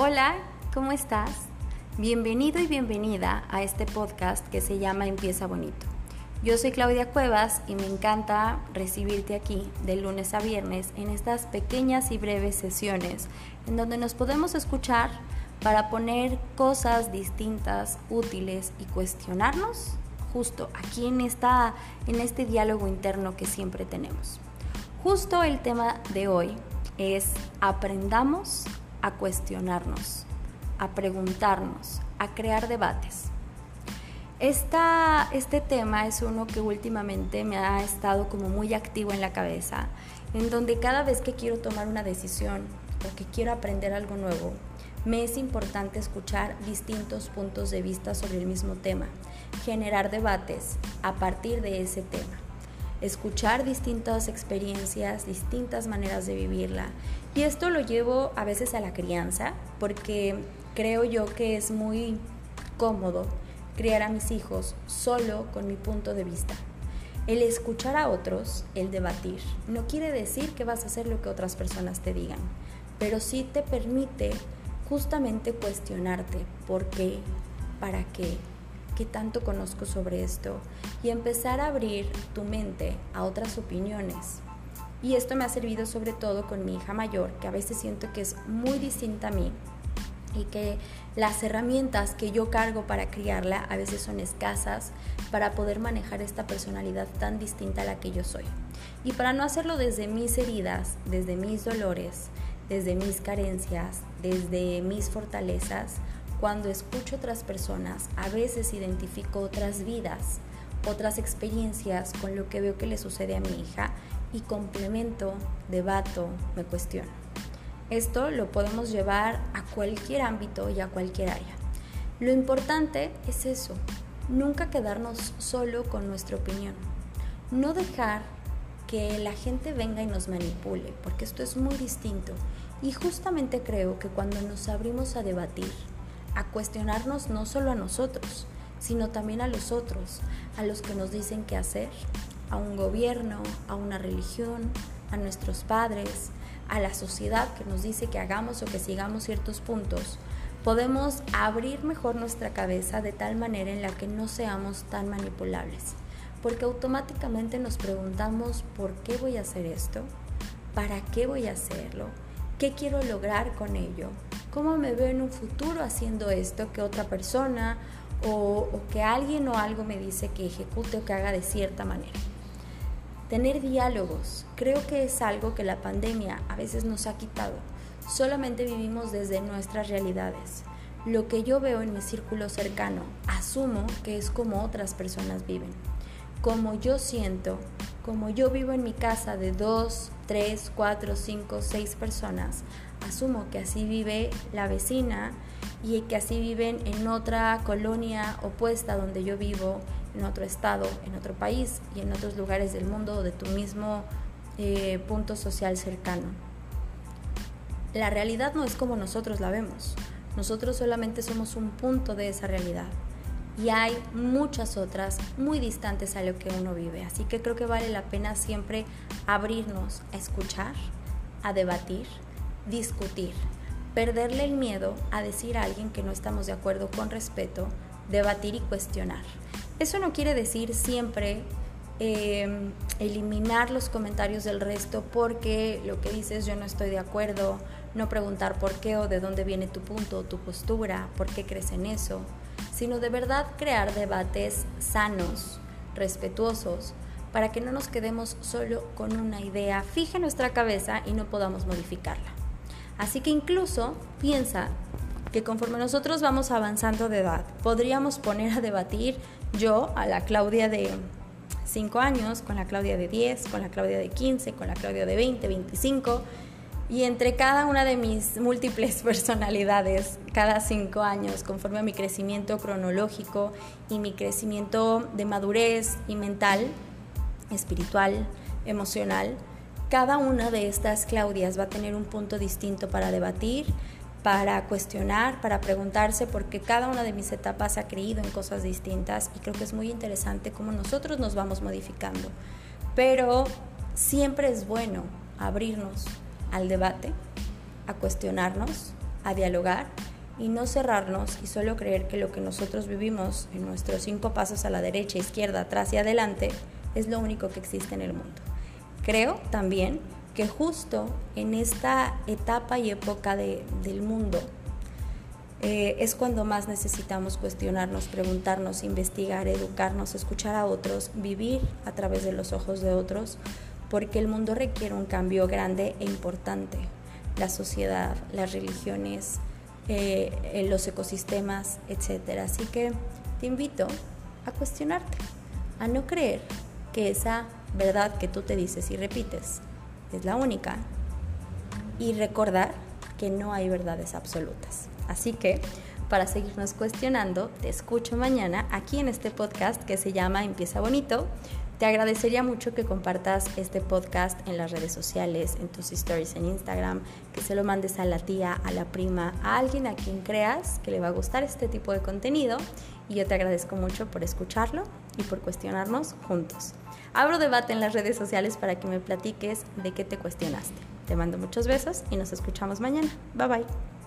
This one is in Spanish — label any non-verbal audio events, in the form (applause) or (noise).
Hola, ¿cómo estás? Bienvenido y bienvenida a este podcast que se llama Empieza Bonito. Yo soy Claudia Cuevas y me encanta recibirte aquí de lunes a viernes en estas pequeñas y breves sesiones en donde nos podemos escuchar para poner cosas distintas, útiles y cuestionarnos justo aquí en, esta, en este diálogo interno que siempre tenemos. Justo el tema de hoy es aprendamos a cuestionarnos, a preguntarnos, a crear debates. Esta, este tema es uno que últimamente me ha estado como muy activo en la cabeza, en donde cada vez que quiero tomar una decisión o que quiero aprender algo nuevo, me es importante escuchar distintos puntos de vista sobre el mismo tema, generar debates a partir de ese tema, escuchar distintas experiencias, distintas maneras de vivirla. Y esto lo llevo a veces a la crianza, porque creo yo que es muy cómodo criar a mis hijos solo con mi punto de vista. El escuchar a otros, el debatir, no quiere decir que vas a hacer lo que otras personas te digan, pero sí te permite justamente cuestionarte por qué, para qué, qué tanto conozco sobre esto y empezar a abrir tu mente a otras opiniones. Y esto me ha servido sobre todo con mi hija mayor, que a veces siento que es muy distinta a mí y que las herramientas que yo cargo para criarla a veces son escasas para poder manejar esta personalidad tan distinta a la que yo soy. Y para no hacerlo desde mis heridas, desde mis dolores, desde mis carencias, desde mis fortalezas, cuando escucho otras personas, a veces identifico otras vidas, otras experiencias con lo que veo que le sucede a mi hija y complemento, debato, me cuestiono. Esto lo podemos llevar a cualquier ámbito y a cualquier área. Lo importante es eso, nunca quedarnos solo con nuestra opinión. No dejar que la gente venga y nos manipule, porque esto es muy distinto. Y justamente creo que cuando nos abrimos a debatir, a cuestionarnos no solo a nosotros, sino también a los otros, a los que nos dicen qué hacer, a un gobierno, a una religión, a nuestros padres, a la sociedad que nos dice que hagamos o que sigamos ciertos puntos, podemos abrir mejor nuestra cabeza de tal manera en la que no seamos tan manipulables. Porque automáticamente nos preguntamos por qué voy a hacer esto, para qué voy a hacerlo, qué quiero lograr con ello, cómo me veo en un futuro haciendo esto que otra persona o, que alguien o algo me dice que ejecute o que haga de cierta manera. Tener diálogos, creo que es algo que la pandemia a veces nos ha quitado. Solamente vivimos desde nuestras realidades. Lo que yo veo en mi círculo cercano, asumo que es como otras personas viven. Como yo siento, como yo vivo en mi casa de dos, tres, cuatro, cinco, seis personas, asumo que así vive la vecina y que así viven en otra colonia opuesta donde yo vivo en otro estado, en otro país y en otros lugares del mundo de tu mismo eh, punto social cercano. La realidad no es como nosotros la vemos. Nosotros solamente somos un punto de esa realidad. Y hay muchas otras muy distantes a lo que uno vive. Así que creo que vale la pena siempre abrirnos a escuchar, a debatir, discutir, perderle el miedo a decir a alguien que no estamos de acuerdo con respeto, debatir y cuestionar. Eso no quiere decir siempre em, eliminar los comentarios del resto porque lo que dices yo no estoy de acuerdo, no preguntar por qué o de dónde viene tu punto o tu postura, por qué crees en eso, sino de verdad crear debates sanos, respetuosos, para que no nos quedemos solo con una idea fija en nuestra cabeza y no podamos modificarla. Así que incluso piensa que conforme nosotros vamos avanzando de edad, podríamos poner a debatir yo a la Claudia de 5 años, con la Claudia de 10, con la Claudia de 15, con la Claudia de 20, 25, y entre cada una de mis múltiples (laughs) personalidades, cada 5 años, conforme a mi crecimiento cronológico y mi crecimiento de madurez y mental, espiritual, emocional, cada una de estas Claudias va a tener un punto distinto para debatir, para cuestionar, para preguntarse, porque cada una de mis etapas ha creído en cosas distintas y creo que es muy interesante cómo nosotros nos vamos modificando. Pero siempre es bueno abrirnos al debate, a cuestionarnos, a dialogar y no cerrarnos y solo creer que lo que nosotros vivimos en nuestros cinco pasos a la derecha, izquierda, atrás y adelante es lo único que existe en el mundo. Creo también que justo en esta etapa y época del mundo eh, es cuando más necesitamos cuestionarnos, preguntarnos, investigar, educarnos, escuchar a otros, vivir a través de los ojos de otros, porque el mundo requiere un cambio grande e importante. La sociedad, las religiones, eh, los ecosistemas, etc. Así que te invito a cuestionarte, a no creer que esa verdad que tú te dices y repites es la única y recordar que no hay verdades absolutas. Así que para seguirnos cuestionando, te escucho mañana aquí en este podcast que se llama Empieza Bonito. Te agradecería mucho que compartas este podcast en las redes sociales, en tus stories en Instagram, que se lo mandes a la tía, a la prima, a alguien a quien creas que le va a gustar este tipo de contenido. Y yo te agradezco mucho por escucharlo y por cuestionarnos juntos. Abro debate en las redes sociales para que me platiques de qué te cuestionaste. Te mando muchos besos y nos escuchamos mañana. Bye bye.